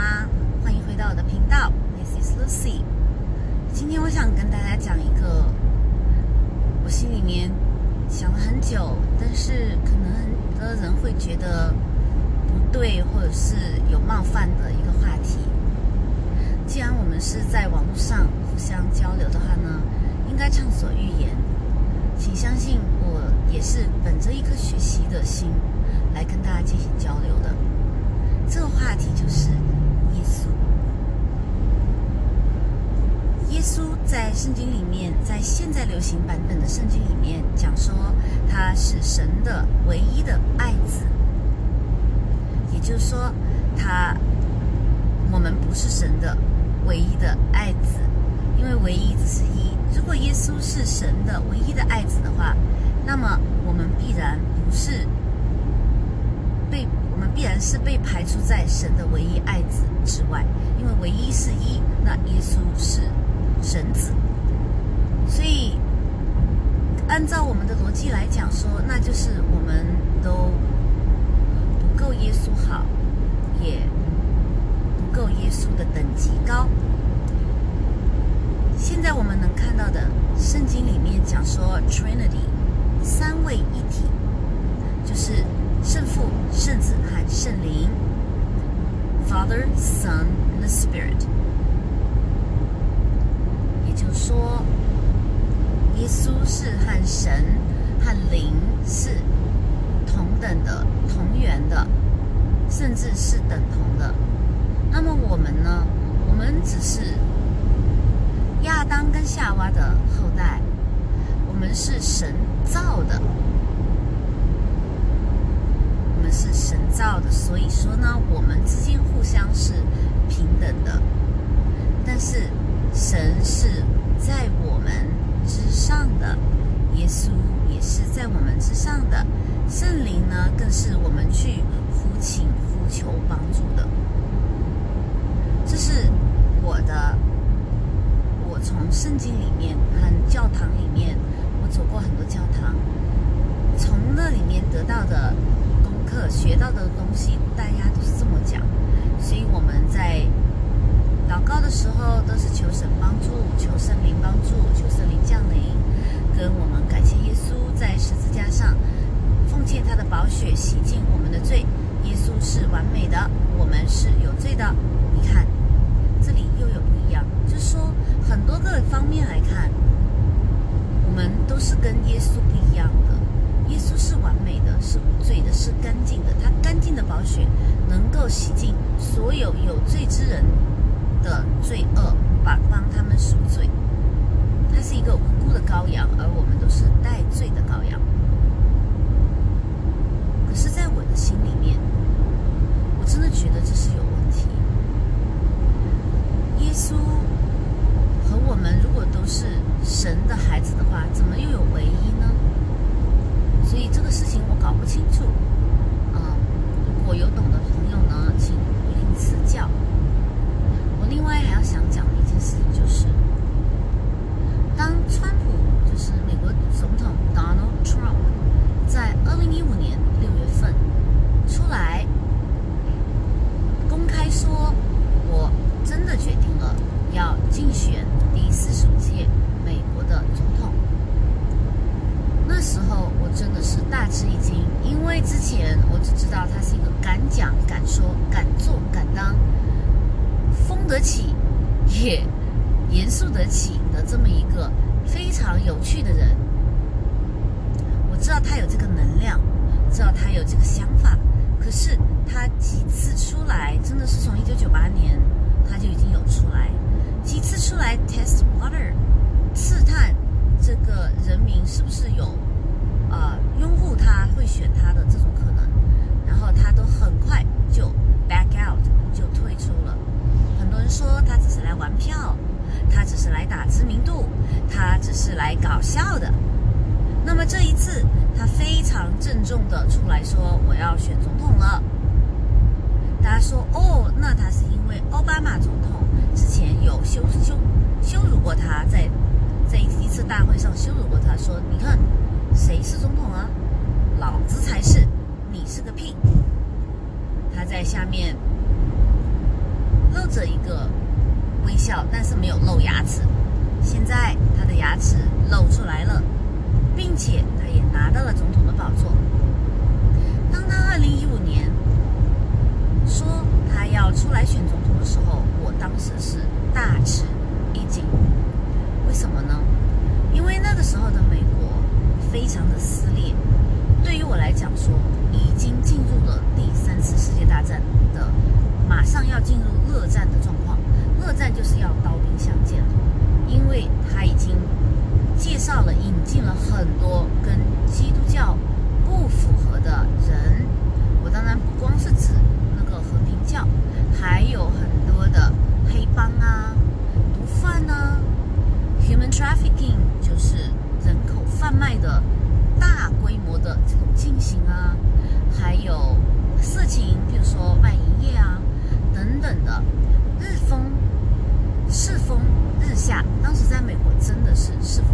吗？欢迎回到我的频道，This is Lucy。今天我想跟大家讲一个我心里面想了很久，但是可能很多人会觉得不对，或者是有冒犯的一个话题。既然我们是在网络上互相交流的话呢，应该畅所欲言。请相信我，也是本着一颗学习的心来跟大家进行交流的。这个话题就是耶稣。耶耶稣在圣经里面，在现在流行版本的圣经里面讲说，他是神的唯一的爱子，也就是说，他我们不是神的唯一的爱子，因为唯一只是一。如果耶稣是神的唯一的爱子的话，那么我们必然不是被我们必然是被排除在神的唯一爱子之外，因为唯一是一，那耶稣是神子，所以按照我们的逻辑来讲说，那就是我们都不够耶稣好，也不够耶稣的等级高。现在我们能看到的圣经里面讲说，Trinity 三位一体，就是圣父、圣子和圣灵，Father, Son, and the Spirit。也就是说，耶稣是和神和灵是同等的、同源的，甚至是等同的。那么我们呢？我们只是。亚当跟夏娃的后代，我们是神造的，我们是神造的，所以说呢，我们之间互相是平等的。但是神是在我们之上的，耶稣也是在我们之上的，圣灵呢，更是我们去呼请、呼求帮助的。这是我的。我从圣经里面和教堂里面，我走过很多教堂，从那里面得到的功课、学到的东西，大家都是这么讲。所以我们在祷告的时候，都是求神帮助、求圣灵帮助、求圣灵降临，跟我们感谢耶稣在十字架上奉献他的宝血，洗净我们的罪。耶稣是完美的，我们是有罪的。你看，这里又有不一样。就是说，很多个方面来看，我们都是跟耶稣不一样的。耶稣是完美的，是无罪的，是干净的。他干净的宝血能够洗净所有有罪之人的罪恶，把帮他们赎罪。他是一个无辜的羔羊，而我们都是带罪的羔羊。可是，在我的心里面，我真的觉得这是有问题。耶稣。和我们如果都是神的孩子的话，怎么又有唯一呢？所以这个事情我搞不清楚。啊，如果有来选总统的时候，我当时是大吃一惊。为什么呢？因为那个时候的美国非常的撕裂。对于我来讲，说已经进入了第三次世界大战的，马上要进入热战的状况。热战就是要刀兵相见了，因为他已经介绍了引进了很多跟基督教不符合的人。我当然不光是指教，还有很多的黑帮啊、毒贩啊、human trafficking，就是人口贩卖的。大规模的这种进行啊，还有色情，比如说卖淫业啊等等的，日风世风日下。当时在美国真的是世风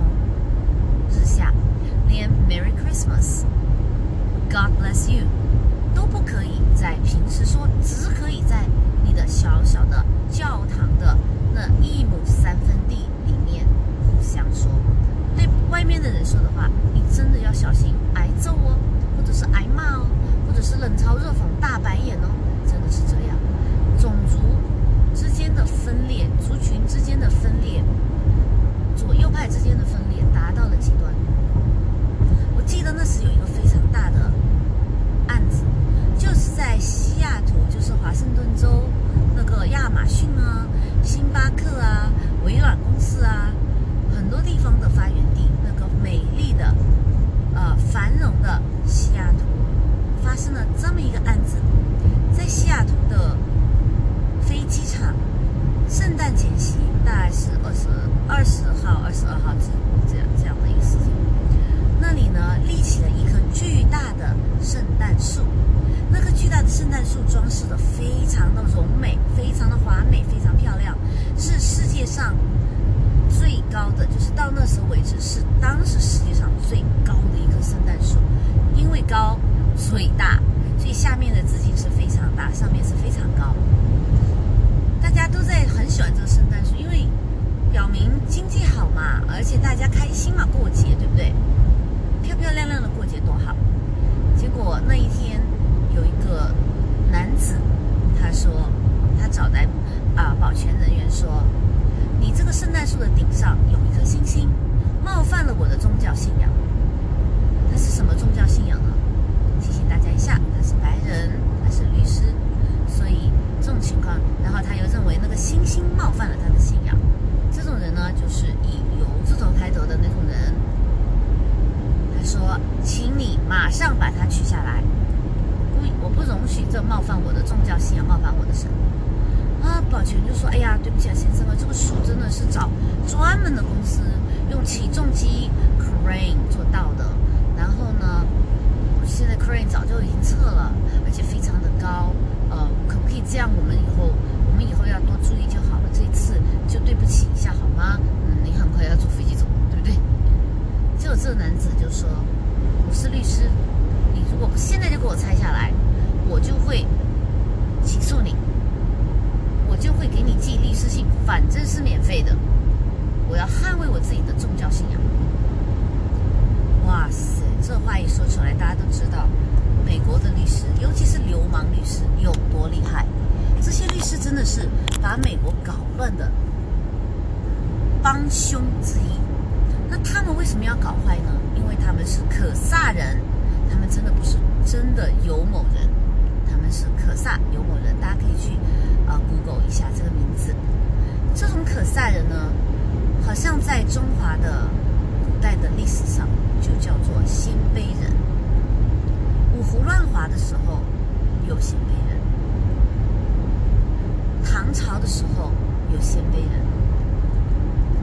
日下，连 Merry Christmas、God bless you 都不可以在平时说，只可以在你的小小的教堂的那一亩三分地里面互相说。对外面的人说的话，你真的要小心挨揍哦，或者是挨骂哦，或者是冷嘲热讽、大白眼哦，真的是这样。种族之间的分裂，族群之间的分裂，左右派之间的分裂达到了极端。我记得那时有一个非常大的，就是在西雅图，就是华盛顿州那个亚马逊啊、星巴克啊、微软公司啊。很多地方的发源地，那个美丽的、呃繁荣的西雅图，发生了这么一个案子，起诉你。”我就会给你寄律师信，反正是免费的。我要捍卫我自己的宗教信仰。哇塞，这话一说出来，大家都知道美国的律师，尤其是流氓律师有多厉害。这些律师真的是把美国搞乱的帮凶之一。那他们为什么要搞坏呢？因为他们是可萨人，他们真的不是真的有某人，是可萨有某人，大家可以去。啊，Google 一下这个名字。这种可萨人呢，好像在中华的古代的历史上就叫做鲜卑人。五胡乱华的时候有鲜卑人，唐朝的时候有鲜卑人，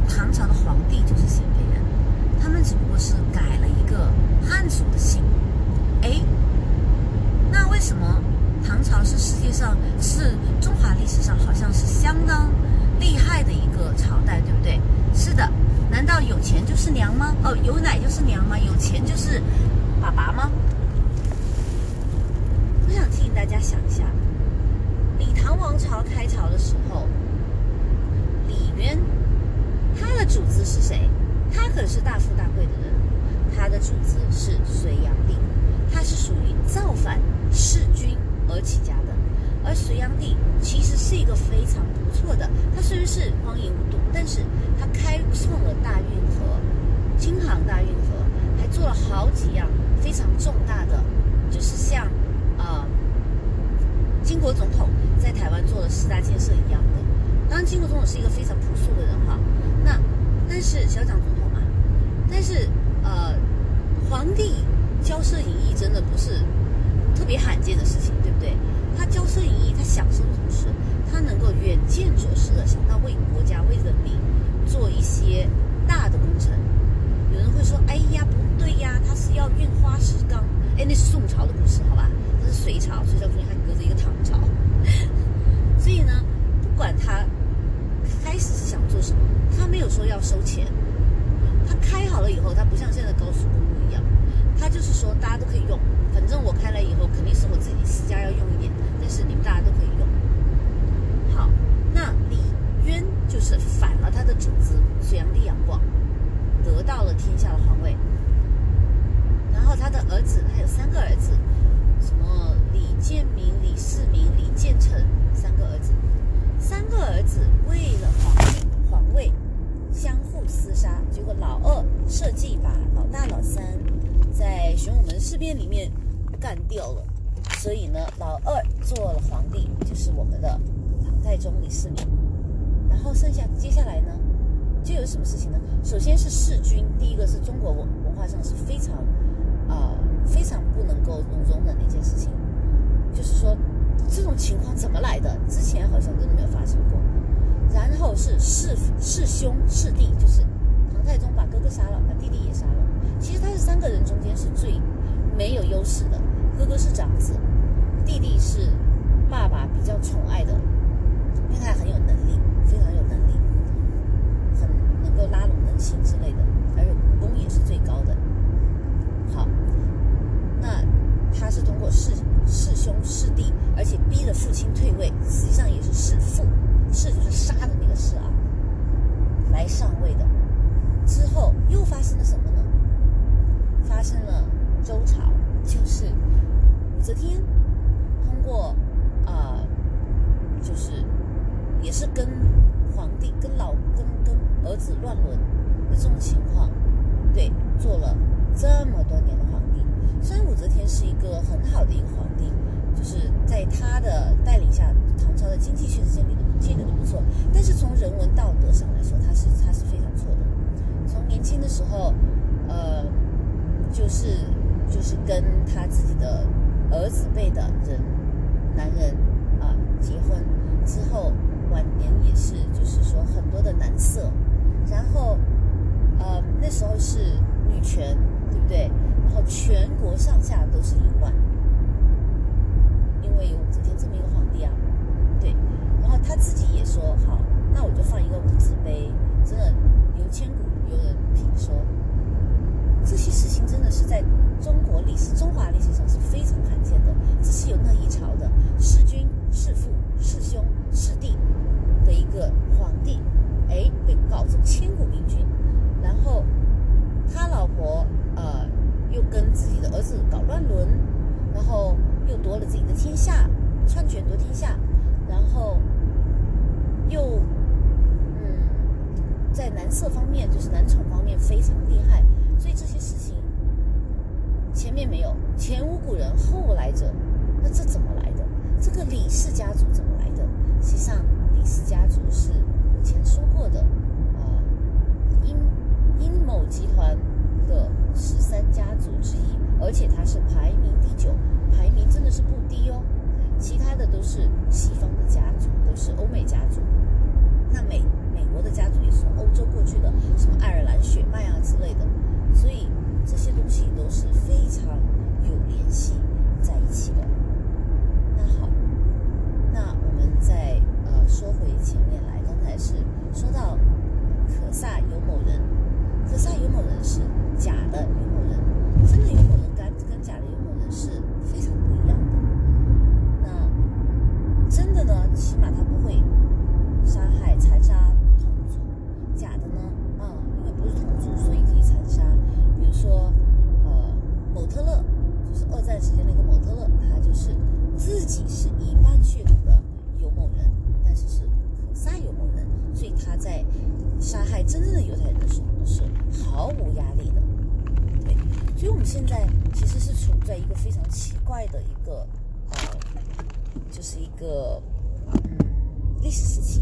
唐朝的皇帝就是鲜卑人，他们只不过是改了一个汉族的姓。哎，那为什么？唐朝是世界上是中华历史上好像是相当厉害的一个朝代对不对？是的。难道有钱就是娘吗？哦有奶就是娘吗？有钱就是爸爸吗？我想提醒大家想一下李唐王朝开朝的时候李渊他的主子是谁？他可是大富大贵的人。他的主子是隋炀帝。他是属于造反弑君而起家的，而隋炀帝其实是一个非常不错的，他虽然是荒淫无度，但是他开创了大运河，京杭大运河，还做了好几样非常重大的，就是像呃，金国总统在台湾做的四大建设一样的。当然，金国总统是一个非常朴素的人哈，那但是小蒋总统嘛，但是呃，皇帝骄奢淫逸真的不是特别罕见的事情，对不对？他骄奢淫逸，他享受的同时，他能够远见卓识的想到为国家、为人民做一些大的工程。有人会说：“哎呀，不对呀，他是要运花石纲。”哎，那是宋朝的故事，好吧？那是隋朝，隋朝中间还隔着一个唐朝。所以呢，不管他开始是想做什么，他没有说要收钱。他开好了以后，他不像现在高速公路一样，他就是说大家都可以用。反正我开来以后，肯定是我自己私家要用一点，但是你们大家都可以用。好，那李渊就是反了他的主子隋炀帝杨广，得到了天下的皇位。然后他的儿子，他有三个儿子，什么李建明、李世民、李建成三个儿子，三个儿子为了皇帝皇位相互厮杀，结果老二设计把老大、老三在玄武门事变里面。干掉了，所以呢，老二做了皇帝，就是我们的唐太宗李世民。然后剩下接下来呢，就有什么事情呢？首先是弑君，第一个是中国文文化上是非常啊非常不能够容容忍的一件事情，就是说这种情况怎么来的？之前好像真的没有发生过。然后是弑弑兄弑弟，就是唐太宗把哥哥杀了，把弟弟也杀了。其实他是三个人中间是最没有优势的。哥哥是长子，弟弟是爸爸比较宠爱的，因为他很有能力，非常有能力，很能够拉拢人心之类的，而且武功也是最高的。好，那他是通过弑弑兄弑弟，而且逼了父亲退位，实际上也是弑父，弑就是杀的那个弑啊，来上位的。之后又发生了什么呢？发生了周朝，就是。武武则天通过啊，就是也是跟皇帝、跟老、跟跟儿子乱伦的这种情况，对，做了这么多年的皇帝。虽然武则天是一个很好的一个皇帝，就是在他的带领下，唐朝的经济确实建立的建立的不错，但是从人文道德上来说，他是他是非常错的。从年轻的时候，呃，就是就是跟他自己的。儿子辈的人，男人啊，结婚之后晚年也是，就是说很多的男色，然后，呃，那时候是女权，对不对？然后全国上下都是淫乱，因为有武则天这么一个皇帝啊，对。然后他自己也说，好，那我就放一个无字碑，真的有千古有人评说。这些事情真的是在中国历史、中华历史上是非常罕见的。只是有那一朝的弑君、弑父、弑兄、弑弟的一个皇帝，哎，被搞成千古明君。然后他老婆呃又跟自己的儿子搞乱伦，然后又夺了自己的天下，篡权夺天下，然后又嗯在男色方面，就是男宠方面非常厉害。前面没有，前无古人后来者，那这怎么来的？这个李氏家族怎么来的？实际上，李氏家族是以前说过的，啊，殷殷某集团的十三家族之一，而且它是排名第九，排名真的是不低哦。其他的都是西方的家族，都是欧美家族。那美美国的家族也是从欧洲过去的，什么爱尔兰血脉啊之类的。所以这些东西都是非常有联系在一起的。那好，那我们再呃说回前面来，刚才是说到可萨有某人，可萨有某人是假的有某人，真的有某人跟跟假的有某人是非常不一样的。那真的呢，起码他不会杀害残杀。说，呃，某特勒就是二战时间那个某特勒，他就是真正的犹太人的时候呢，是毫无压力的。对，所以我们现在其实是处在一个非常奇怪的一个呃，就是一个嗯历史时期。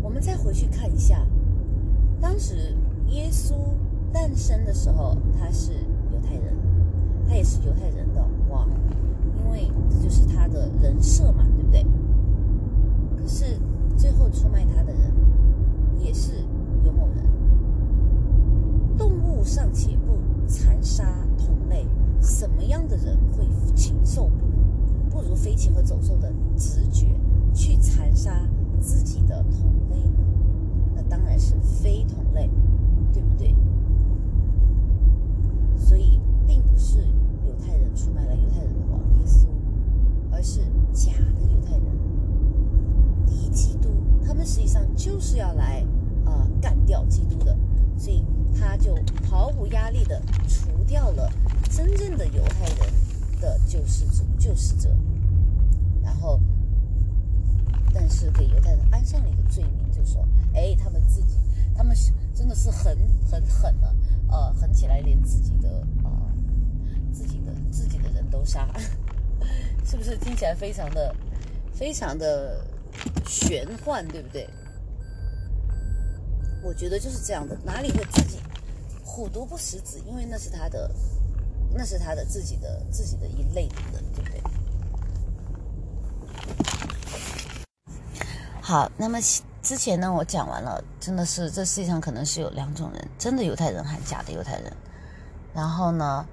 我们再回去看一下，当时耶稣诞生的时候，他是犹太人，他也是犹太人的王，因为这就是他的人设嘛，对不对？可是最后出卖他的人也是有某人。动物尚且不残杀同类，什么样的人会禽兽不如？不如飞禽和走兽的直觉去残杀自己的同类呢？那当然是非同类，对不对？所以并不是犹太人出卖了犹太人的王耶稣，而是假的犹太人。敌基督，他们实际上就是要来啊干掉基督的，所以他就毫无压力的除掉了真正的犹太人的救世主、救世者，然后，但是给犹太人安上了一个罪名，就说，哎，他们自己，他们是真的是很很狠了，呃，狠起来连自己的啊自己的自己的人都杀，是不是听起来非常的非常的？玄幻，对不对？我觉得就是这样的，哪里会自己虎毒不食子？因为那是他的，那是他的自己的自己的一类的人，对不对？好，那么之前呢，我讲完了，真的是这世界上可能是有两种人，真的犹太人和假的犹太人。然后呢，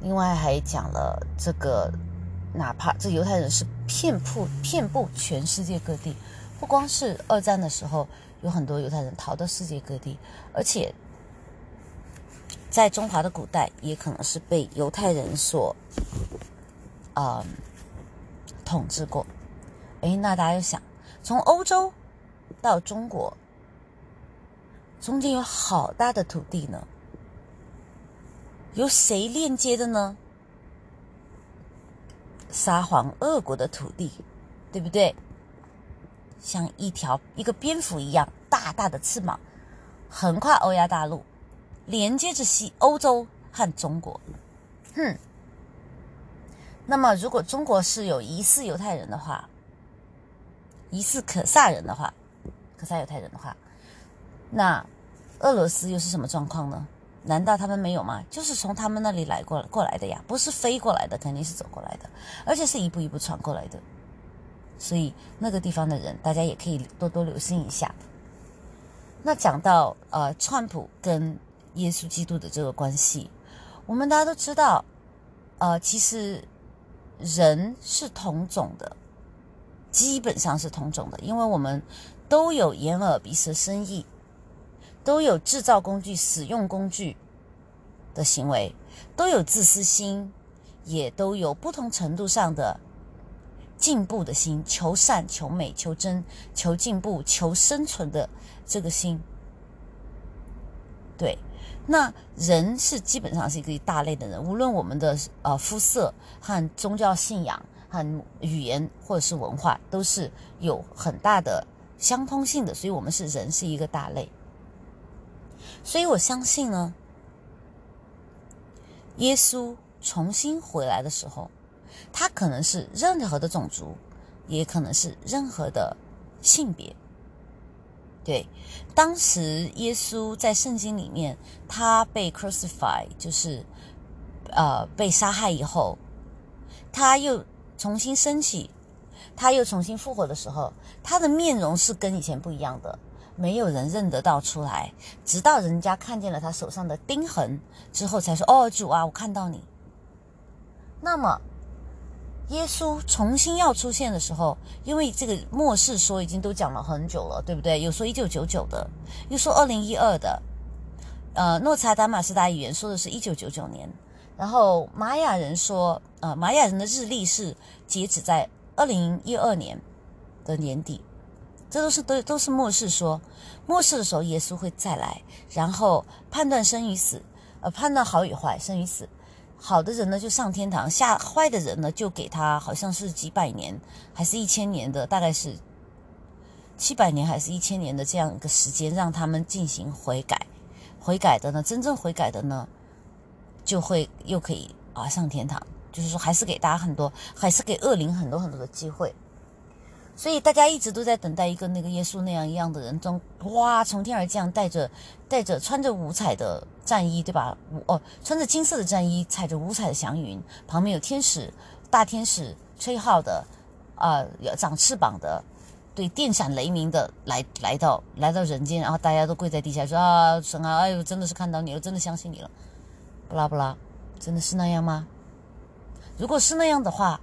另外还讲了这个。哪怕这犹太人是遍布遍布全世界各地，不光是二战的时候有很多犹太人逃到世界各地，而且在中华的古代也可能是被犹太人所啊统治过。哎，那大家就想，从欧洲到中国中间有好大的土地呢，由谁链接的呢？沙皇俄国的土地，对不对？像一条一个蝙蝠一样大大的翅膀，横跨欧亚大陆，连接着西欧洲和中国。哼。那么，如果中国是有疑似犹太人的话，疑似可萨人的话，可萨犹太人的话，那俄罗斯又是什么状况呢？难道他们没有吗？就是从他们那里来过过来的呀，不是飞过来的，肯定是走过来的，而且是一步一步传过来的。所以那个地方的人，大家也可以多多留心一下。那讲到呃，川普跟耶稣基督的这个关系，我们大家都知道，呃，其实人是同种的，基本上是同种的，因为我们都有眼耳鼻舌身意。都有制造工具、使用工具的行为，都有自私心，也都有不同程度上的进步的心，求善、求美、求真、求进步、求生存的这个心。对，那人是基本上是一个大类的人，无论我们的呃肤色和宗教信仰很语言或者是文化，都是有很大的相通性的，所以我们是人是一个大类。所以我相信呢，耶稣重新回来的时候，他可能是任何的种族，也可能是任何的性别。对，当时耶稣在圣经里面，他被 crucify，就是呃被杀害以后，他又重新升起，他又重新复活的时候，他的面容是跟以前不一样的。没有人认得到出来，直到人家看见了他手上的钉痕之后，才说：“哦，主啊，我看到你。”那么，耶稣重新要出现的时候，因为这个末世说已经都讲了很久了，对不对？有说一九九九的，又说二零一二的。呃，诺查达马斯达语言说的是一九九九年，然后玛雅人说，呃，玛雅人的日历是截止在二零一二年的年底。这都是都都是末世说，末世的时候耶稣会再来，然后判断生与死，呃，判断好与坏，生与死。好的人呢就上天堂，下坏的人呢就给他好像是几百年，还是一千年的，大概是七百年还是一千年的这样一个时间，让他们进行悔改。悔改的呢，真正悔改的呢，就会又可以啊上天堂。就是说，还是给大家很多，还是给恶灵很多很多的机会。所以大家一直都在等待一个那个耶稣那样一样的人，从哇从天而降，带着带着穿着五彩的战衣，对吧？五哦，穿着金色的战衣，踩着五彩的祥云，旁边有天使，大天使吹号的，啊，长翅膀的。对，电闪雷鸣的来来到来到人间，然后大家都跪在地下说啊，神啊，哎呦，真的是看到你了，真的相信你了，不拉不拉，真的是那样吗？如果是那样的话，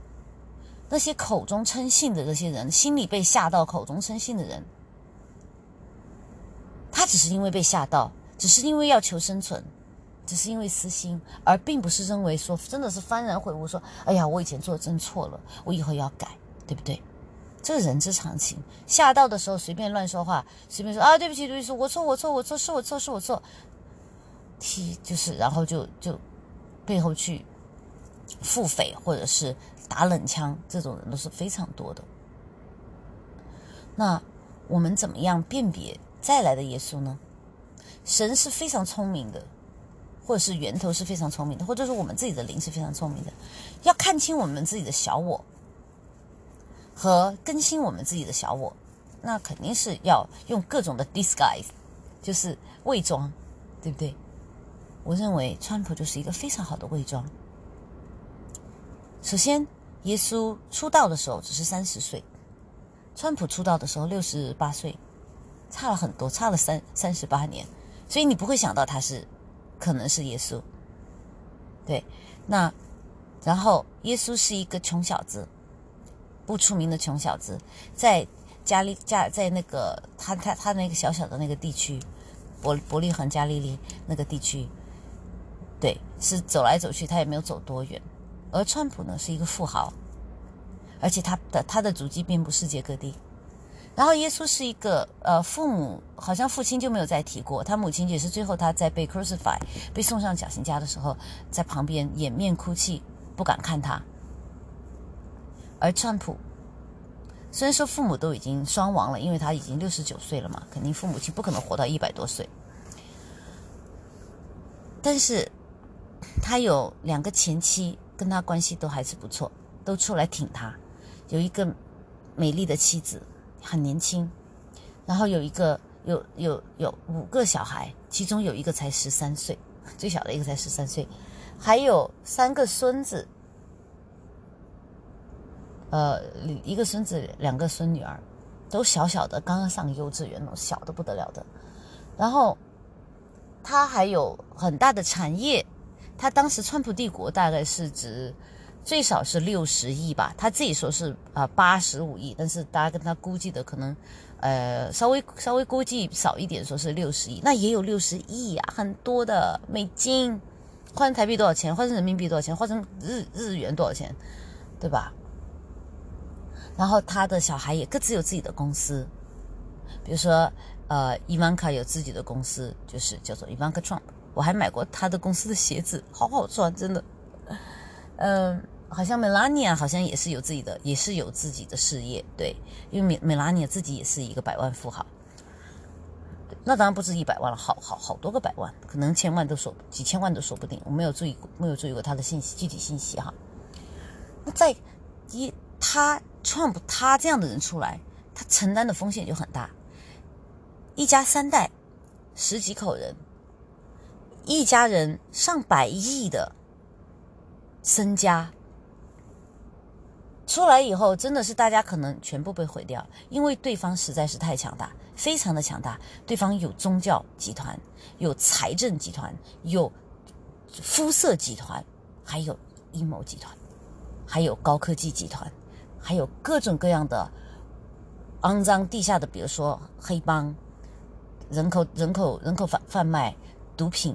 那些口中称信的这些人，心里被吓到，口中称信的人，他只是因为被吓到，只是因为要求生存，只是因为私心，而并不是认为说真的是幡然悔悟，说哎呀，我以前做的真错了，我以后要改，对不对？这是人之常情，吓到的时候随便乱说话，随便说啊，对不起，对不起，我错，我错，我错，是我错，是我错，踢就是，然后就就背后去腹诽或者是打冷枪，这种人都是非常多的。那我们怎么样辨别再来的耶稣呢？神是非常聪明的，或者是源头是非常聪明的，或者说我们自己的灵是非常聪明的，要看清我们自己的小我。和更新我们自己的小我，那肯定是要用各种的 disguise，就是伪装，对不对？我认为川普就是一个非常好的伪装。首先，耶稣出道的时候只是三十岁，川普出道的时候六十八岁，差了很多，差了三三十八年，所以你不会想到他是可能是耶稣。对，那然后耶稣是一个穷小子。不出名的穷小子，在加利加在那个他他他那个小小的那个地区，伯伯利恒加利利那个地区，对，是走来走去，他也没有走多远。而川普呢，是一个富豪，而且他的他的足迹遍布世界各地。然后耶稣是一个呃，父母好像父亲就没有再提过，他母亲也是最后他在被 crucify 被送上绞刑架的时候，在旁边掩面哭泣，不敢看他。而川普虽然说父母都已经双亡了，因为他已经六十九岁了嘛，肯定父母亲不可能活到一百多岁。但是，他有两个前妻，跟他关系都还是不错，都出来挺他。有一个美丽的妻子，很年轻，然后有一个有有有五个小孩，其中有一个才十三岁，最小的一个才十三岁，还有三个孙子。呃，一个孙子，两个孙女儿，都小小的，刚刚上幼稚园，小的不得了的。然后他还有很大的产业，他当时川普帝国大概是值最少是六十亿吧，他自己说是啊八十五亿，但是大家跟他估计的可能呃稍微稍微估计少一点，说是六十亿，那也有六十亿啊，很多的美金，换台币多少钱？换成人民币多少钱？换成日日元多少钱？对吧？然后他的小孩也各自有自己的公司，比如说，呃，伊万卡有自己的公司，就是叫做伊万卡川普。我还买过他的公司的鞋子，好好穿，真的。嗯，好像 Melania 好像也是有自己的，也是有自己的事业，对，因为 Melania 自己也是一个百万富豪。那当然不止一百万了，好好好多个百万，可能千万都说几千万都说不定。我没有注意过，没有注意过他的信息，具体信息哈。那在一。他 Trump 他这样的人出来，他承担的风险就很大。一家三代，十几口人，一家人上百亿的身家出来以后，真的是大家可能全部被毁掉，因为对方实在是太强大，非常的强大。对方有宗教集团，有财政集团，有肤色集团，还有阴谋集团，还有高科技集团。还有各种各样的肮脏地下的，比如说黑帮、人口、人口、人口贩贩卖、毒品、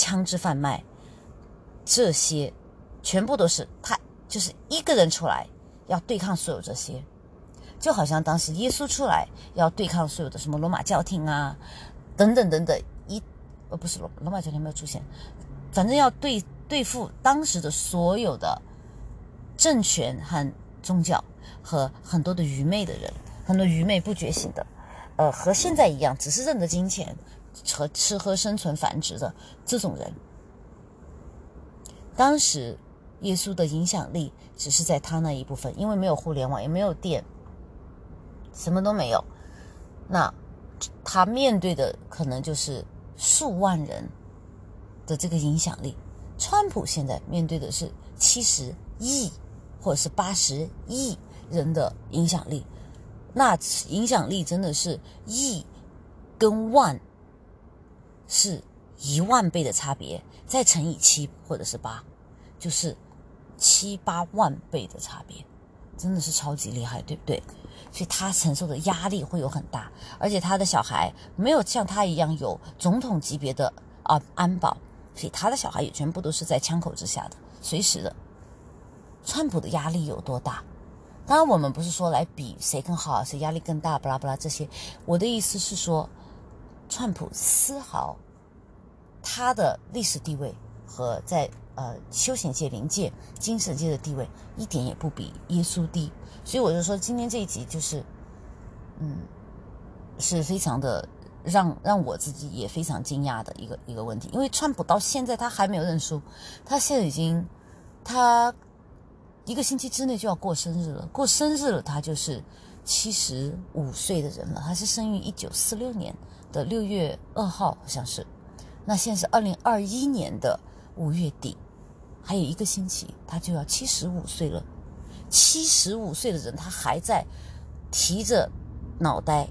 枪支贩卖，这些全部都是他就是一个人出来要对抗所有这些，就好像当时耶稣出来要对抗所有的什么罗马教廷啊，等等等等，一呃不是罗罗马教廷没有出现，反正要对对付当时的所有的政权和宗教。和很多的愚昧的人，很多愚昧不觉醒的，呃，和现在一样，只是认得金钱和吃喝生存繁殖的这种人。当时耶稣的影响力只是在他那一部分，因为没有互联网，也没有电，什么都没有。那他面对的可能就是数万人的这个影响力。川普现在面对的是七十亿或者是八十亿人的影响力。那影响力真的是亿跟万是一万倍的差别，再乘以七或者是八，就是七八万倍的差别，真的是超级厉害，对不对？所以他承受的压力会有很大，而且他的小孩没有像他一样有总统级别的啊安保，所以他的小孩也全部都是在枪口之下的，随时的。川普的压力有多大？当然，我们不是说来比谁更好，谁压力更大，不拉不拉这些。我的意思是说，川普丝毫他的历史地位和在呃休闲界、灵界、精神界的地位一点也不比耶稣低。所以我就说，今天这一集就是，嗯，是非常的让让我自己也非常惊讶的一个一个问题。因为川普到现在他还没有认输，他现在已经他。一个星期之内就要过生日了，过生日了，他就是七十五岁的人了。他是生于一九四六年的六月二号，好像是。那现在是二零二一年的五月底，还有一个星期，他就要七十五岁了。七十五岁的人，他还在提着脑袋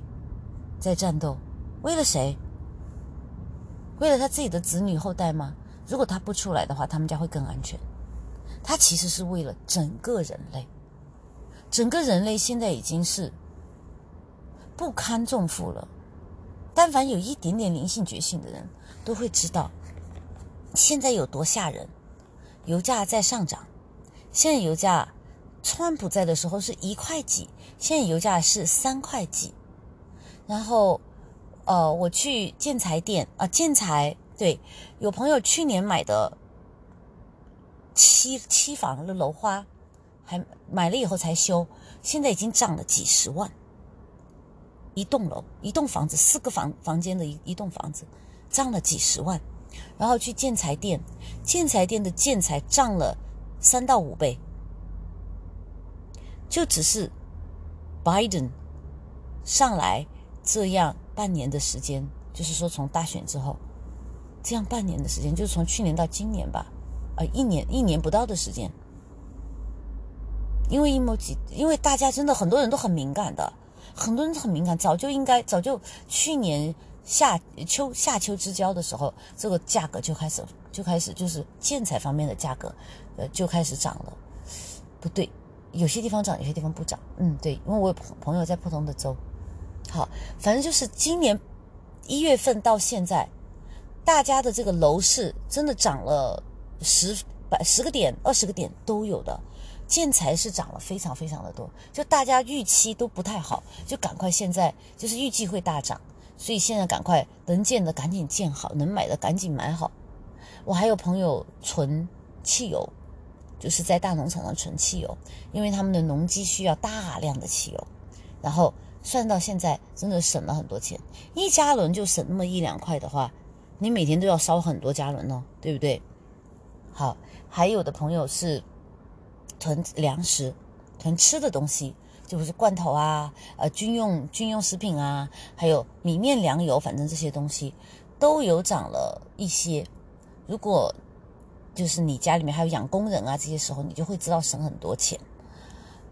在战斗，为了谁？为了他自己的子女后代吗？如果他不出来的话，他们家会更安全。他其实是为了整个人类，整个人类现在已经是不堪重负了。但凡有一点点灵性觉醒的人，都会知道现在有多吓人。油价在上涨，现在油价，川普在的时候是一块几，现在油价是三块几。然后，呃，我去建材店啊，建材对，有朋友去年买的。期期房的楼花，还买了以后才修，现在已经涨了几十万。一栋楼，一栋房子，四个房房间的一一栋房子，涨了几十万。然后去建材店，建材店的建材涨了三到五倍。就只是，Biden 上来这样半年的时间，就是说从大选之后，这样半年的时间，就是从去年到今年吧。呃，一年一年不到的时间，因为一毛几，因为大家真的很多人都很敏感的，很多人很敏感，早就应该早就去年夏秋夏秋之交的时候，这个价格就开始就开始就是建材方面的价格，呃就开始涨了。不对，有些地方涨，有些地方不涨。嗯，对，因为我有朋朋友在不同的州。好，反正就是今年一月份到现在，大家的这个楼市真的涨了。十百十个点、二十个点都有的，建材是涨了非常非常的多，就大家预期都不太好，就赶快现在就是预计会大涨，所以现在赶快能建的赶紧建好，能买的赶紧买好。我还有朋友存汽油，就是在大农场上存汽油，因为他们的农机需要大量的汽油，然后算到现在真的省了很多钱，一加仑就省那么一两块的话，你每天都要烧很多加仑哦，对不对？好，还有的朋友是囤粮食、囤吃的东西，就是罐头啊、呃军用军用食品啊，还有米面粮油，反正这些东西都有涨了一些。如果就是你家里面还有养工人啊，这些时候你就会知道省很多钱。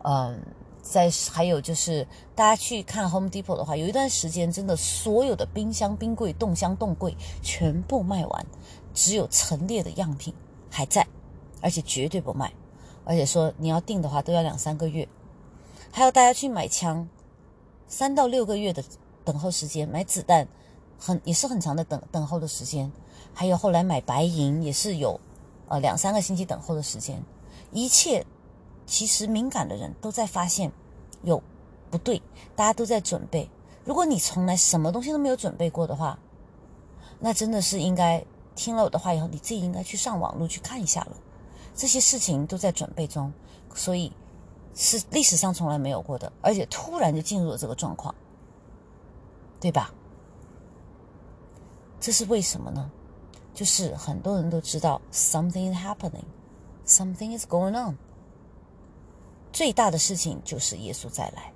嗯，在还有就是大家去看 Home Depot 的话，有一段时间真的所有的冰箱、冰柜、冻箱、冻柜全部卖完，只有陈列的样品。还在，而且绝对不卖，而且说你要订的话都要两三个月。还有大家去买枪，三到六个月的等候时间；买子弹，很也是很长的等等候的时间。还有后来买白银也是有，呃两三个星期等候的时间。一切其实敏感的人都在发现有不对，大家都在准备。如果你从来什么东西都没有准备过的话，那真的是应该。听了我的话以后，你自己应该去上网络去看一下了。这些事情都在准备中，所以是历史上从来没有过的，而且突然就进入了这个状况。对吧？这是为什么呢？就是很多人都知道，something is happening，something is going on。最大的事情就是耶稣再来，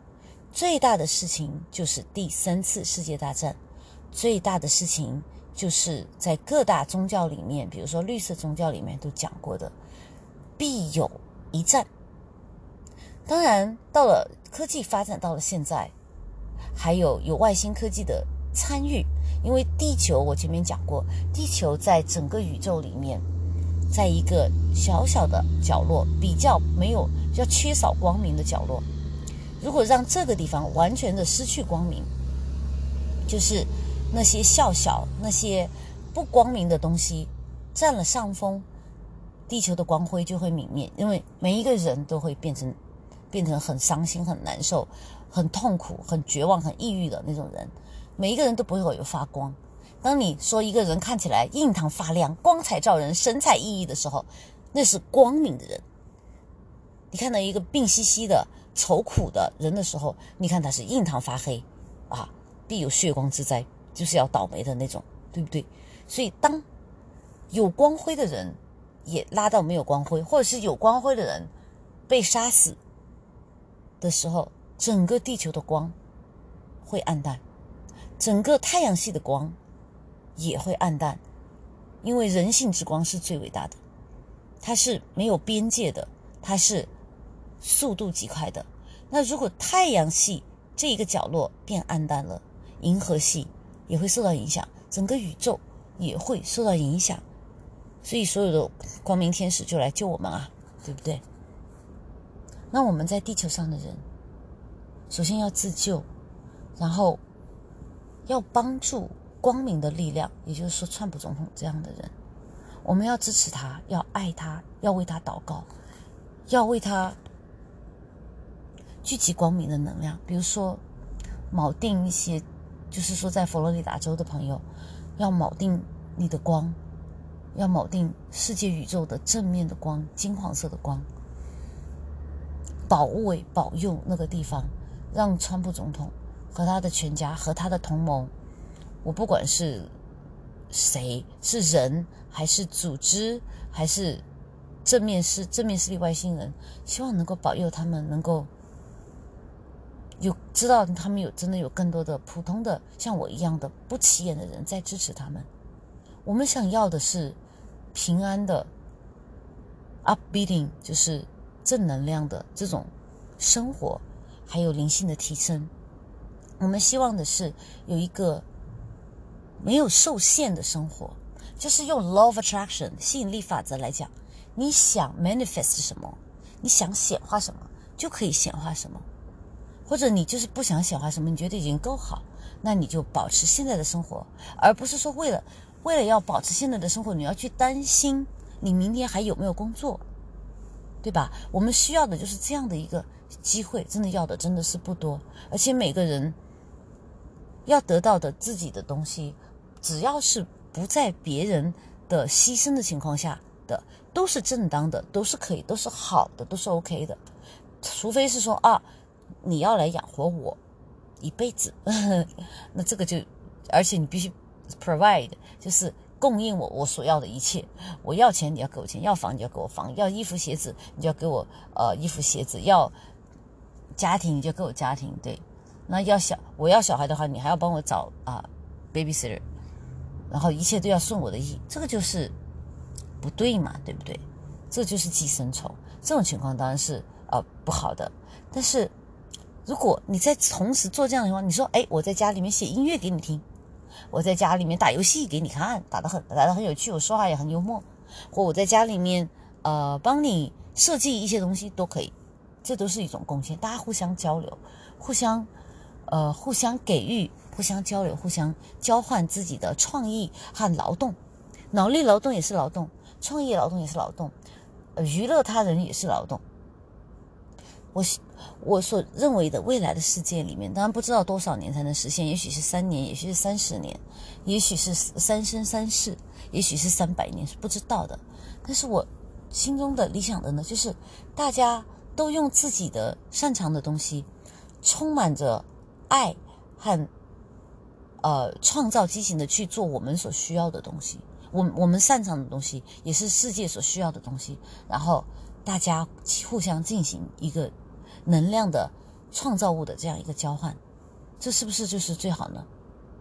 最大的事情就是第三次世界大战，最大的事情就是在各大宗教里面，比如说绿色宗教里面都讲过的，必有一战。当然，到了科技发展到了现在，还有有外星科技的参与，因为地球我前面讲过，地球在整个宇宙里面，在一个小小的角落，比较没有。要缺少光明的角落，如果让这个地方完全的失去光明，就是那些笑笑、那些不光明的东西占了上风，地球的光辉就会泯灭。因为每一个人都会变成变成很伤心、很难受、很痛苦、很绝望、很抑郁的那种人。每一个人都不会有发光。当你说一个人看起来印堂发亮、光彩照人、神采奕奕的时候，那是光明的人。你看到一个病兮兮的、愁苦的人的时候，你看他是印堂发黑，啊，必有血光之灾，就是要倒霉的那种，对不对？所以，当有光辉的人也拉到没有光辉，或者是有光辉的人被杀死的时候，整个地球的光会暗淡，整个太阳系的光也会暗淡，因为人性之光是最伟大的，它是没有边界的，它是。速度极快的，那如果太阳系这一个角落变暗淡了，银河系也会受到影响，整个宇宙也会受到影响，所以所有的光明天使就来救我们啊，对不对？那我们在地球上的人，首先要自救，然后要帮助光明的力量，也就是说，川普总统这样的人，我们要支持他，要爱他，要为他祷告，要为他。聚集光明的能量，比如说铆定一些，就是说在佛罗里达州的朋友，要铆定你的光，要铆定世界宇宙的正面的光，金黄色的光，保卫保佑那个地方，让川普总统和他的全家和他的同盟，我不管是谁，是人还是组织，还是正面是正面势力外星人，希望能够保佑他们能够。有知道他们有真的有更多的普通的像我一样的不起眼的人在支持他们。我们想要的是平安的 upbeating，就是正能量的这种生活，还有灵性的提升。我们希望的是有一个没有受限的生活，就是用 law of attraction 吸引力法则来讲，你想 manifest 什么，你想显化什么，就可以显化什么。或者你就是不想显化什么，你觉得已经够好，那你就保持现在的生活，而不是说为了为了要保持现在的生活，你要去担心你明天还有没有工作，对吧？我们需要的就是这样的一个机会，真的要的真的是不多，而且每个人要得到的自己的东西，只要是不在别人的牺牲的情况下的，都是正当的，都是可以，都是好的，都是 OK 的，除非是说啊。你要来养活我一辈子，那这个就，而且你必须 provide，就是供应我我所要的一切。我要钱，你要给我钱；要房，你要给我房；要衣服鞋子，你就要给我呃衣服鞋子；要家庭，你就给我家庭。对，那要小我要小孩的话，你还要帮我找啊 babysitter，然后一切都要顺我的意，这个就是不对嘛，对不对？这就是寄生虫。这种情况当然是呃不好的，但是。如果你在同时做这样的情况，你说，哎，我在家里面写音乐给你听，我在家里面打游戏给你看，打得很打得很有趣，我说话也很幽默，或我在家里面呃帮你设计一些东西都可以，这都是一种贡献，大家互相交流，互相呃互相给予，互相交流，互相交换自己的创意和劳动，脑力劳动也是劳动，创意劳动也是劳动，呃娱乐他人也是劳动，我。我所认为的未来的世界里面，当然不知道多少年才能实现，也许是三年，也许是三十年，也许是三生三世，也许是三百年，是不知道的。但是我心中的理想的呢，就是大家都用自己的擅长的东西，充满着爱和呃创造激情的去做我们所需要的东西，我我们擅长的东西，也是世界所需要的东西，然后大家互相进行一个能量的创造物的这样一个交换，这是不是就是最好呢？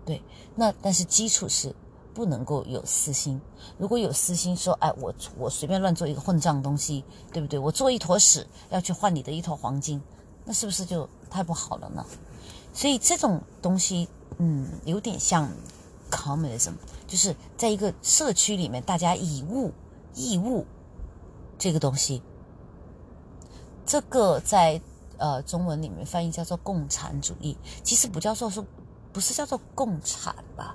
对，那但是基础是。不能够有私心，如果有私心，说哎，我我随便乱做一个混账东西，对不对？我做一坨屎要去换你的一坨黄金，那是不是就太不好了呢？所以这种东西，嗯，有点像 communism，就是在一个社区里面，大家以物易物这个东西，这个在呃中文里面翻译叫做共产主义，其实不叫做是，不是叫做共产吧？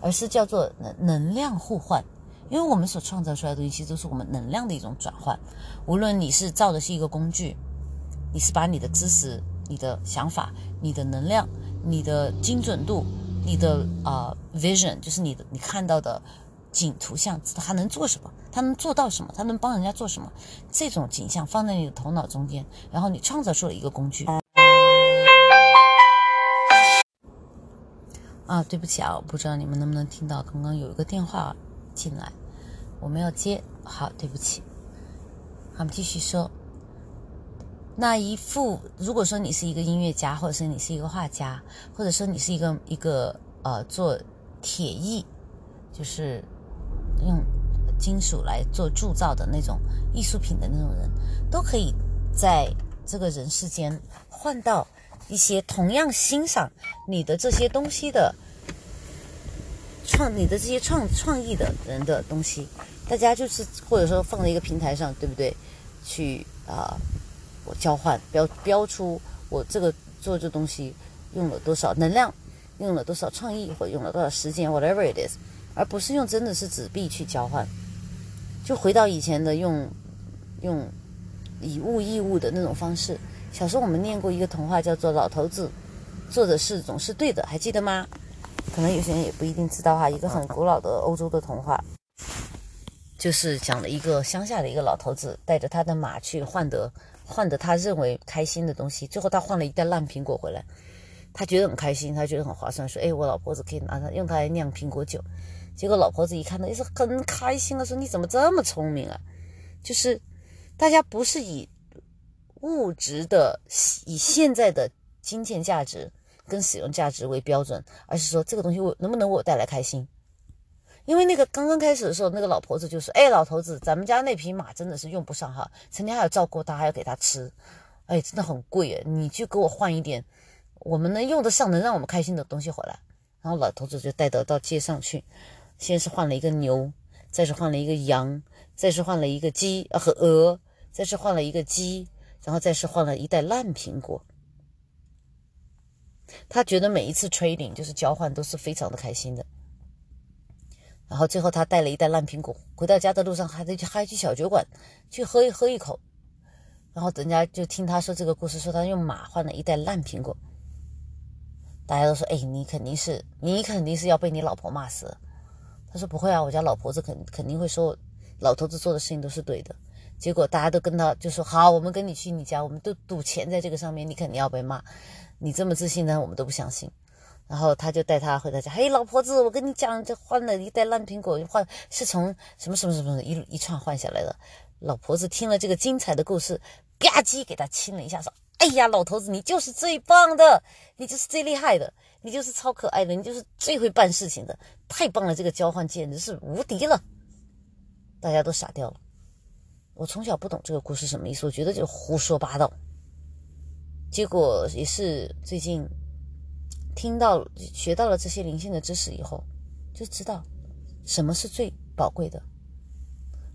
而是叫做能能量互换，因为我们所创造出来的东西，其实都是我们能量的一种转换。无论你是造的是一个工具，你是把你的知识、你的想法、你的能量、你的精准度、你的啊 vision，就是你的你看到的景图像，它能做什么？他能做到什么？他能帮人家做什么？这种景象放在你的头脑中间，然后你创造出了一个工具。啊，对不起啊，我不知道你们能不能听到，刚刚有一个电话进来，我没有接。好，对不起。好，我们继续说。那一幅，如果说你是一个音乐家，或者是你是一个画家，或者说你是一个一个呃做铁艺，就是用金属来做铸造的那种艺术品的那种人，都可以在这个人世间换到。一些同样欣赏你的这些东西的创，你的这些创创意的人的东西，大家就是或者说放在一个平台上，对不对？去啊，我交换标标出我这个做这东西用了多少能量，用了多少创意，或用了多少时间，whatever it is，而不是用真的是纸币去交换，就回到以前的用用以物易物的那种方式。小时候我们念过一个童话，叫做《老头子做的事总是对的》，还记得吗？可能有些人也不一定知道哈。一个很古老的欧洲的童话，就是讲了一个乡下的一个老头子带着他的马去换得换得他认为开心的东西，最后他换了一袋烂苹果回来，他觉得很开心，他觉得很划算，说：“哎，我老婆子可以拿它用它来酿苹果酒。”结果老婆子一看到也是很开心的说：“你怎么这么聪明啊？”就是大家不是以。物质的以现在的金钱价值跟使用价值为标准，而是说这个东西我能不能为我带来开心？因为那个刚刚开始的时候，那个老婆子就说：“哎，老头子，咱们家那匹马真的是用不上哈，成天还要照顾它，还要给它吃，哎，真的很贵哎，你就给我换一点我们能用得上、能让我们开心的东西回来。”然后老头子就带到到街上去，先是换了一个牛，再是换了一个羊，再是换了一个鸡和鹅，再是换了一个鸡。然后再是换了一袋烂苹果，他觉得每一次 trading 就是交换都是非常的开心的。然后最后他带了一袋烂苹果回到家的路上，还得去还去小酒馆去喝一喝一口。然后人家就听他说这个故事，说他用马换了一袋烂苹果。大家都说：“哎，你肯定是你肯定是要被你老婆骂死。”他说：“不会啊，我家老婆子肯肯定会说，老头子做的事情都是对的。”结果大家都跟他就说好，我们跟你去你家，我们都赌钱在这个上面，你肯定要被骂。你这么自信呢，我们都不相信。然后他就带他回到家，嘿，老婆子，我跟你讲，这换了一袋烂苹果，换是从什么什么什么一一串换下来的。老婆子听了这个精彩的故事，吧唧给他亲了一下，说：“哎呀，老头子，你就是最棒的，你就是最厉害的，你就是超可爱的，你就是最会办事情的，太棒了！这个交换简直是无敌了。”大家都傻掉了。我从小不懂这个故事什么意思，我觉得就是胡说八道。结果也是最近听到学到了这些灵性的知识以后，就知道什么是最宝贵的：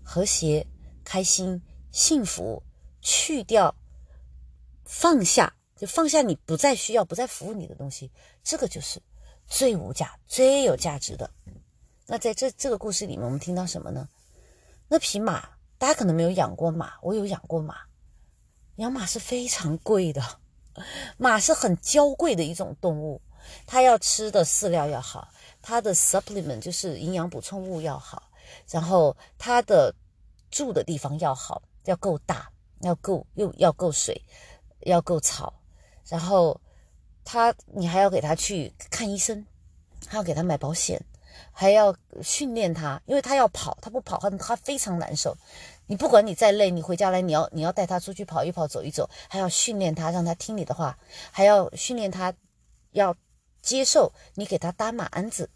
和谐、开心、幸福，去掉、放下，就放下你不再需要、不再服务你的东西，这个就是最无价、最有价值的。那在这这个故事里面，我们听到什么呢？那匹马。大家可能没有养过马，我有养过马。养马是非常贵的，马是很娇贵的一种动物。它要吃的饲料要好，它的 supplement 就是营养补充物要好，然后它的住的地方要好，要够大，要够又要够水，要够草，然后他你还要给他去看医生，还要给他买保险，还要训练他，因为他要跑，他不跑他他非常难受。你不管你再累，你回家来你要你要带他出去跑一跑走一走，还要训练他让他听你的话，还要训练他要接受你给他搭马鞍子，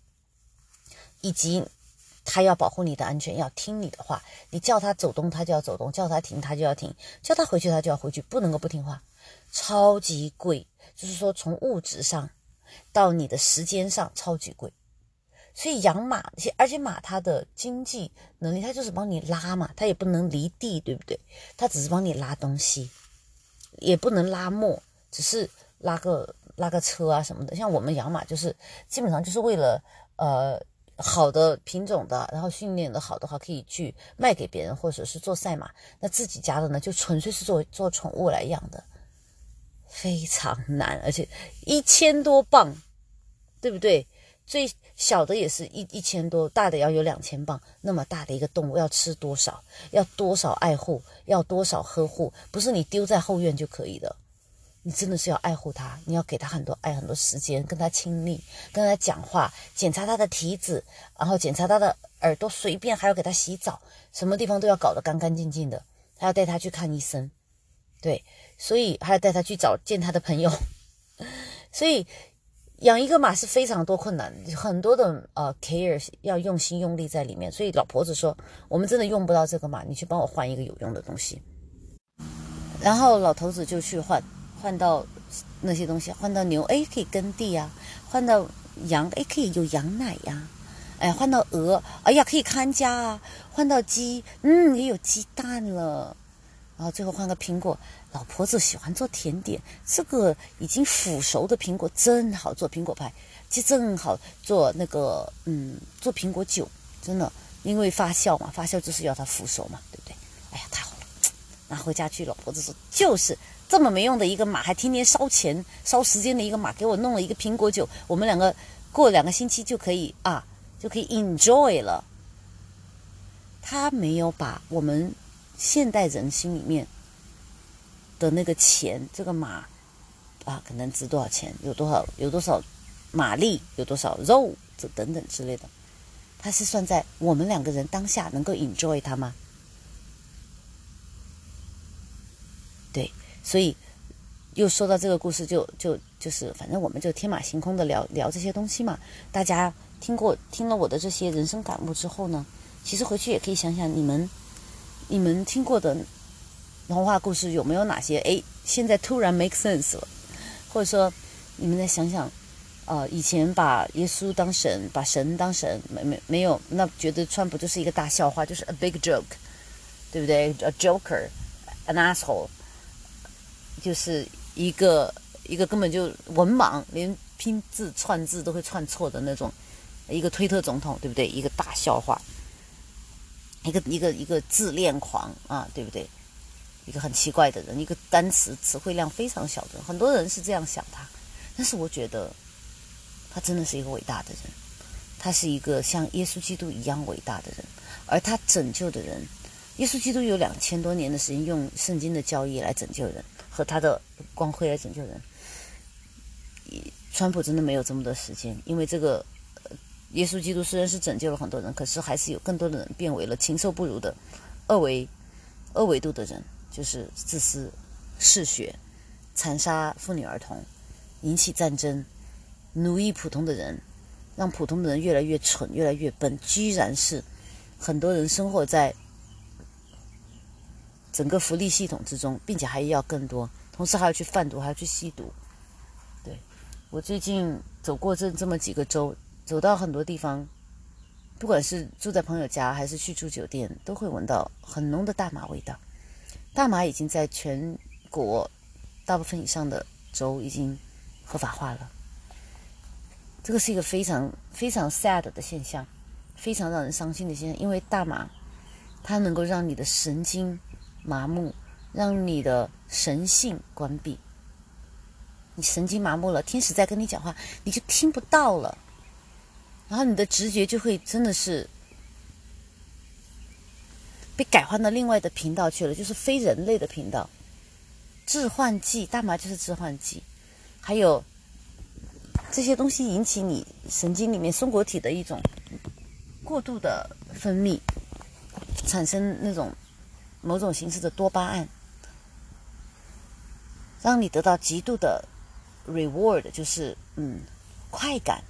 以及。他要保护你的安全，要听你的话。你叫他走动，他就要走动；叫他停，他就要停；叫他回去，他就要回去，不能够不听话。超级贵，就是说从物质上到你的时间上超级贵。所以养马，而且马它的经济能力，它就是帮你拉嘛，它也不能离地，对不对？它只是帮你拉东西，也不能拉磨，只是拉个拉个车啊什么的。像我们养马，就是基本上就是为了呃。好的品种的，然后训练的好的话，可以去卖给别人，或者是做赛马。那自己家的呢，就纯粹是做做宠物来养的，非常难，而且一千多磅，对不对？最小的也是一一千多，大的要有两千磅。那么大的一个动物要吃多少？要多少爱护？要多少呵护？不是你丢在后院就可以的。你真的是要爱护它，你要给它很多爱，很多时间，跟它亲密，跟它讲话，检查它的蹄子，然后检查它的耳朵，随便还要给它洗澡，什么地方都要搞得干干净净的。还要带它去看医生，对，所以还要带他去找见他的朋友。所以养一个马是非常多困难，很多的呃 care 要用心用力在里面。所以老婆子说，我们真的用不到这个马，你去帮我换一个有用的东西。然后老头子就去换。换到那些东西，换到牛，哎，可以耕地呀；换到羊，哎，可以有羊奶呀；哎，换到鹅，哎呀，可以看家啊；换到鸡，嗯，也有鸡蛋了。然后最后换个苹果，老婆子喜欢做甜点，这个已经腐熟的苹果正好做苹果派，就正好做那个，嗯，做苹果酒，真的，因为发酵嘛，发酵就是要它腐熟嘛，对不对？哎呀，太好了，拿回家去，老婆子说就是。这么没用的一个马，还天天烧钱烧时间的一个马，给我弄了一个苹果酒，我们两个过两个星期就可以啊，就可以 enjoy 了。他没有把我们现代人心里面的那个钱，这个马啊，可能值多少钱，有多少有多少马力，有多少肉，这等等之类的，它是算在我们两个人当下能够 enjoy 它吗？对。所以，又说到这个故事，就就就是，反正我们就天马行空的聊聊这些东西嘛。大家听过听了我的这些人生感悟之后呢，其实回去也可以想想，你们你们听过的童话故事有没有哪些？哎，现在突然 make sense 了，或者说你们再想想，呃，以前把耶稣当神，把神当神，没没没有，那觉得川普就是一个大笑话，就是 a big joke，对不对？a joker，an asshole。就是一个一个根本就文盲，连拼字串字都会串错的那种，一个推特总统，对不对？一个大笑话，一个一个一个自恋狂啊，对不对？一个很奇怪的人，一个单词词汇量非常小的，很多人是这样想他，但是我觉得他真的是一个伟大的人，他是一个像耶稣基督一样伟大的人，而他拯救的人，耶稣基督有两千多年的时间用圣经的教义来拯救人。和他的光辉来拯救人，川普真的没有这么多时间，因为这个耶稣基督虽然是拯救了很多人，可是还是有更多的人变为了禽兽不如的二维、二维度的人，就是自私、嗜血、残杀妇女儿童、引起战争、奴役普通的人，让普通的人越来越蠢、越来越笨，居然是很多人生活在。整个福利系统之中，并且还要更多，同时还要去贩毒，还要去吸毒。对我最近走过这这么几个州，走到很多地方，不管是住在朋友家还是去住酒店，都会闻到很浓的大麻味道。大麻已经在全国大部分以上的州已经合法化了。这个是一个非常非常 sad 的现象，非常让人伤心的现象，因为大麻它能够让你的神经。麻木，让你的神性关闭。你神经麻木了，天使在跟你讲话，你就听不到了。然后你的直觉就会真的是被改换到另外的频道去了，就是非人类的频道。致幻剂，大麻就是致幻剂。还有这些东西引起你神经里面松果体的一种过度的分泌，产生那种某种形式的多巴胺，让你得到极度的 reward，就是嗯快感。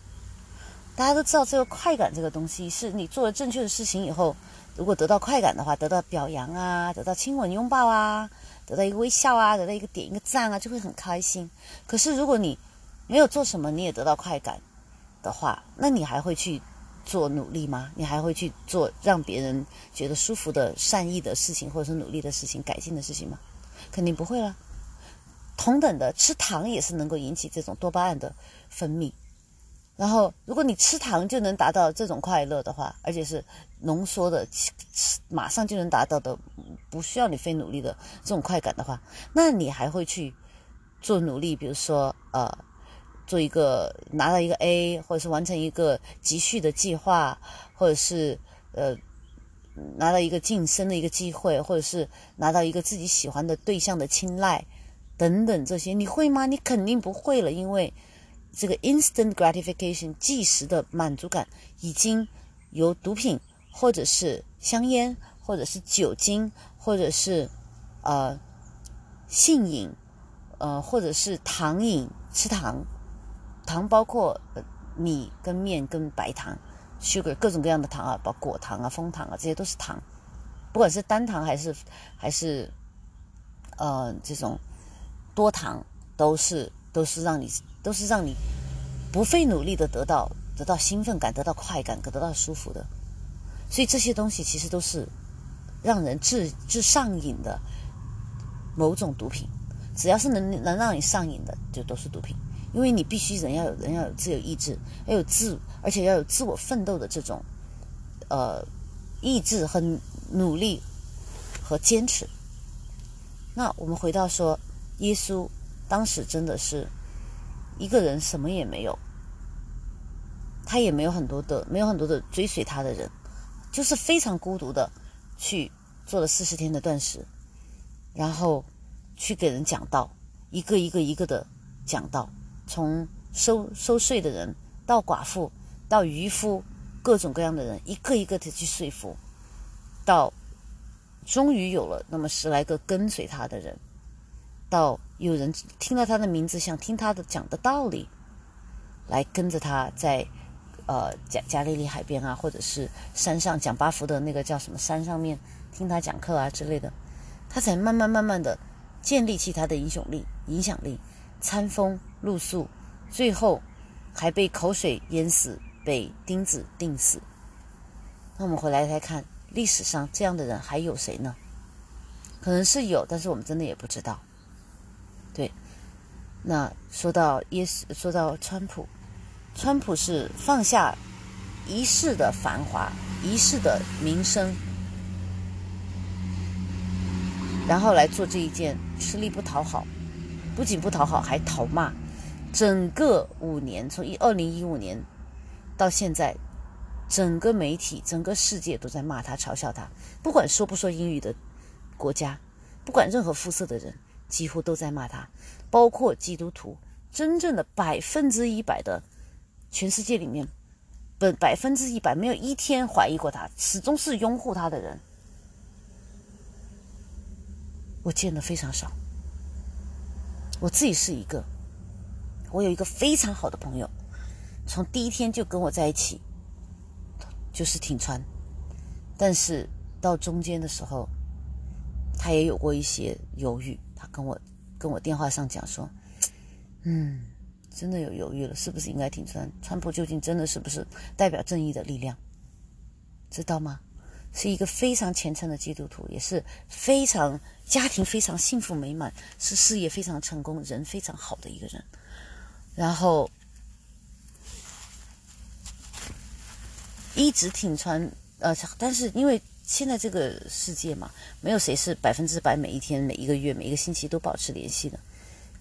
大家都知道，这个快感这个东西，是你做了正确的事情以后，如果得到快感的话，得到表扬啊，得到亲吻拥抱啊，得到一个微笑啊，得到一个点一个赞啊，就会很开心。可是如果你没有做什么，你也得到快感的话，那你还会去做努力吗？你还会去做让别人觉得舒服的善意的事情，或者是努力的事情、改进的事情吗？肯定不会了。同等的，吃糖也是能够引起这种多巴胺的分泌。然后，如果你吃糖就能达到这种快乐的话，而且是浓缩的，马上就能达到的，不需要你费努力的这种快感的话，那你还会去做努力？比如说，呃。做一个拿到一个 A，或者是完成一个集训的计划，或者是呃拿到一个晋升的一个机会，或者是拿到一个自己喜欢的对象的青睐等等这些，你会吗？你肯定不会了，因为这个 instant gratification 即时的满足感已经由毒品或者是香烟或者是酒精或者是呃性瘾呃或者是糖瘾吃糖。糖包括米跟面跟白糖，sugar 各种各样的糖啊，包括果糖啊、枫糖啊，这些都是糖。不管是单糖还是还是呃这种多糖，都是都是让你都是让你不费努力的得到得到兴奋感、得到快感、得到舒服的。所以这些东西其实都是让人致致上瘾的某种毒品。只要是能能让你上瘾的，就都是毒品。因为你必须人要有人要有自由意志，要有自，而且要有自我奋斗的这种，呃，意志和努力和坚持。那我们回到说，耶稣当时真的是一个人，什么也没有，他也没有很多的，没有很多的追随他的人，就是非常孤独的去做了四十天的断食，然后去给人讲道，一个一个一个的讲道。从收收税的人到寡妇，到渔夫，各种各样的人，一个一个的去说服，到终于有了那么十来个跟随他的人，到有人听到他的名字，想听他的讲的道理，来跟着他在呃加加利利海边啊，或者是山上讲巴福的那个叫什么山上面听他讲课啊之类的，他才慢慢慢慢的建立起他的影响力，影响力。餐风露宿，最后还被口水淹死，被钉子钉死。那我们回来再看历史上这样的人还有谁呢？可能是有，但是我们真的也不知道。对，那说到耶稣，说到川普，川普是放下一世的繁华，一世的名声，然后来做这一件吃力不讨好。不仅不讨好，还讨骂。整个五年，从一二零一五年到现在，整个媒体、整个世界都在骂他、嘲笑他。不管说不说英语的国家，不管任何肤色的人，几乎都在骂他。包括基督徒，真正的百分之一百的全世界里面，本百分之一百没有一天怀疑过他，始终是拥护他的人，我见的非常少。我自己是一个，我有一个非常好的朋友，从第一天就跟我在一起，就是挺穿，但是到中间的时候，他也有过一些犹豫，跟我跟我电话上讲说，嗯，真的有犹豫了，是不是应该挺川？川普究竟真的是不是代表正义的力量？知道吗？是一个非常虔诚的基督徒，也是非常家庭非常幸福美满，是事业非常成功、人非常好的一个人。然后一直挺穿呃，但是因为现在这个世界嘛，没有谁是百分之百每一天、每一个月、每一个星期都保持联系的。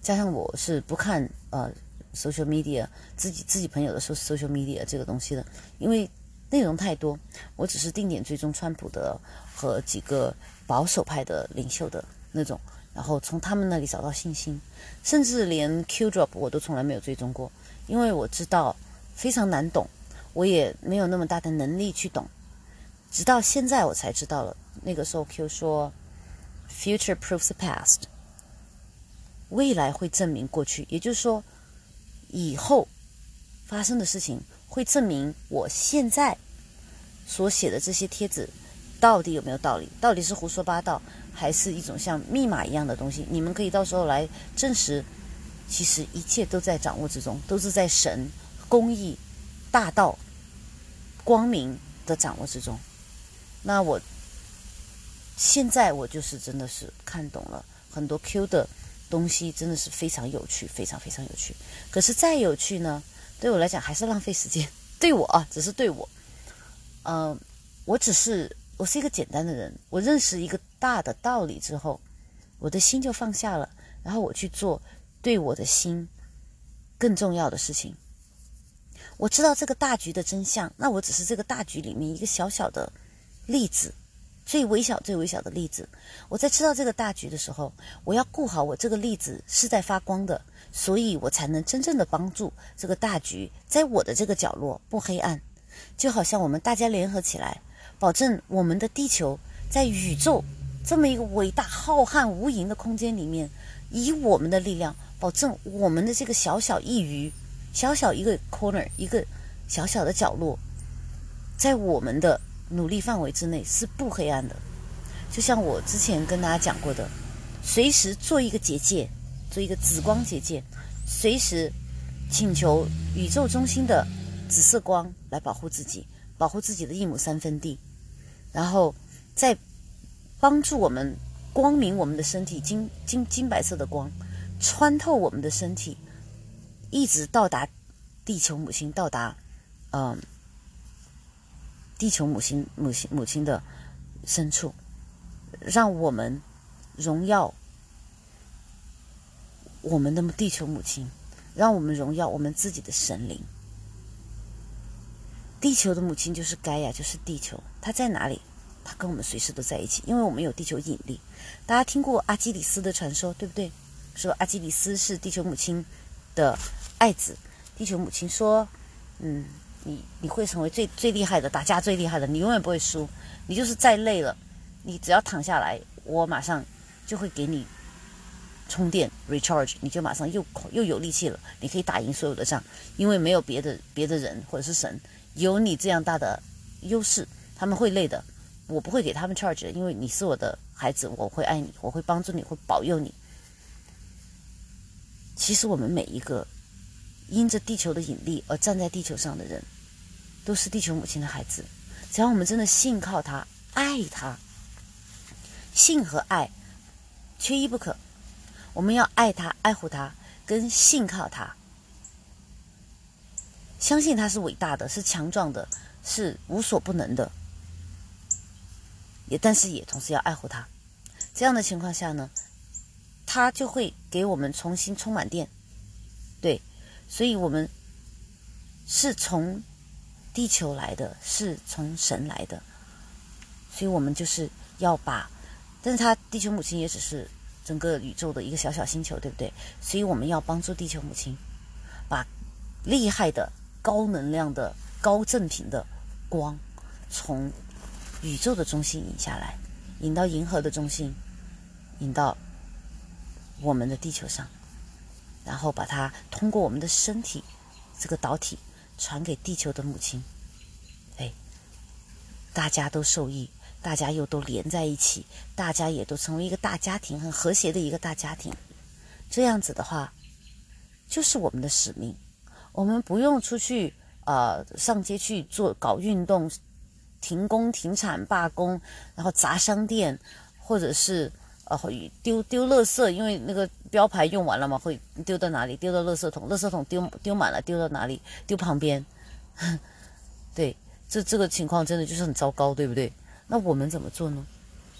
加上我是不看呃 social media，自己自己朋友的 social media 这个东西的，因为。内容太多，我只是定点追踪川普的和几个保守派的领袖的那种然后从他们那里找到信心，甚至连 Q drop 我都从来没有追踪过，因为我知道非常难懂，我也没有那么大的能力去懂。直到现在我才知道了，那个时候 Q 说，Future proves the past，未来会证明过去，也就是说，以后发生的事情会证明我现在所写的这些帖子到底有没有道理，到底是胡说八道。还是一种像密码一样的东西，你们可以到时候来证实。其实一切都在掌握之中，都是在神、公义、大道、光明的掌握之中。那我现在我就是真的是看懂了很多 Q 的东西，真的是非常有趣，非常非常有趣。可是再有趣呢，对我来讲还是浪费时间。对我啊，只是对我，嗯，我只是。我是一个简单的人，我认识一个大的道理之后，我的心就放下了，然后我去做对我的心更重要的事情。我知道这个大局的真相，那我只是这个大局里面一个小小的例子，最微小、最微小的例子。我在知道这个大局的时候，我要顾好我这个例子是在发光的，所以我才能真正的帮助这个大局在我的这个角落不黑暗。就好像我们大家联合起来。保证我们的地球在宇宙这么一个伟大、浩瀚、无垠的空间里面，以我们的力量，保证我们的这个小小一隅、小小一个 corner、一个小小的角落，在我们的努力范围之内是不黑暗的。就像我之前跟大家讲过的，随时做一个结界，做一个紫光结界，随时请求宇宙中心的紫色光来保护自己，保护自己的一亩三分地。然后，再帮助我们光明我们的身体，金金金白色的光穿透我们的身体，一直到达地球母亲，到达嗯地球母亲母亲母亲的深处，让我们荣耀我们的地球母亲，让我们荣耀我们自己的神灵。地球的母亲就是盖亚，就是地球。它在哪里？它跟我们随时都在一起，因为我们有地球引力。大家听过阿基里斯的传说，对不对？说阿基里斯是地球母亲的爱子。地球母亲说：“嗯，你你会成为最最厉害的，打架最厉害的，你永远不会输。你就是再累了，你只要躺下来，我马上就会给你充电 recharge，你就马上又又有力气了。你可以打赢所有的仗，因为没有别的别的人或者是神。”有你这样大的优势，他们会累的。我不会给他们 charge，因为你是我的孩子，我会爱你，我会帮助你，会保佑你。其实我们每一个因着地球的引力而站在地球上的人，都是地球母亲的孩子。只要我们真的信靠他，爱他，信和爱缺一不可。我们要爱他，爱护他，跟信靠他。相信他是伟大的，是强壮的，是无所不能的。也，但是也同时要爱护他。这样的情况下呢，他就会给我们重新充满电。对，所以我们是从地球来的，是从神来的。所以我们就是要把，但是他地球母亲也只是整个宇宙的一个小小星球，对不对？所以我们要帮助地球母亲，把厉害的。高能量的高正品的光，从宇宙的中心引下来，引到银河的中心，引到我们的地球上，然后把它通过我们的身体这个导体传给地球的母亲。哎，大家都受益，大家又都连在一起，大家也都成为一个大家庭，很和谐的一个大家庭。这样子的话，就是我们的使命。我们不用出去，呃，上街去做搞运动，停工停产罢工，然后砸商店，或者是呃丢丢垃圾，因为那个标牌用完了嘛，会丢到哪里？丢到垃圾桶，垃圾桶丢丢满了，丢到哪里？丢旁边。对，这这个情况真的就是很糟糕，对不对？那我们怎么做呢？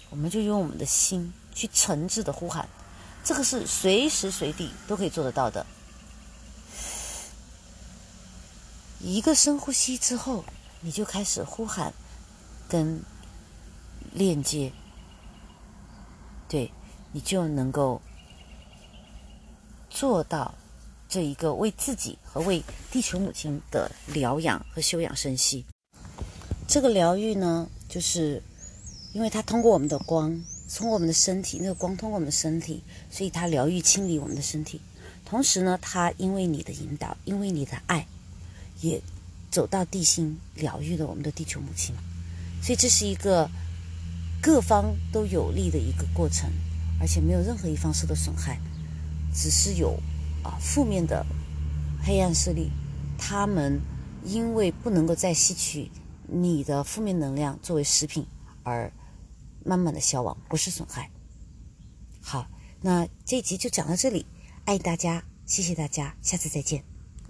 我们就用我们的心去诚挚的呼喊，这个是随时随地都可以做得到的。一个深呼吸之后，你就开始呼喊，跟链接。对，你就能够做到这一个为自己和为地球母亲的疗养和休养生息。这个疗愈呢，就是因为它通过我们的光，通过我们的身体，那个光通过我们的身体，所以它疗愈清理我们的身体。同时呢，它因为你的引导，因为你的爱，也走到地心，疗愈了我们的地球母亲。所以这是一个各方都有利的一个过程，而且没有任何一方受到损害，只是有啊负面的黑暗势力，他们因为不能够再吸取你的负面能量作为食品，而慢慢的消亡，不是损害。好，那这一集就讲到这里，爱大家，谢谢大家，下次再见。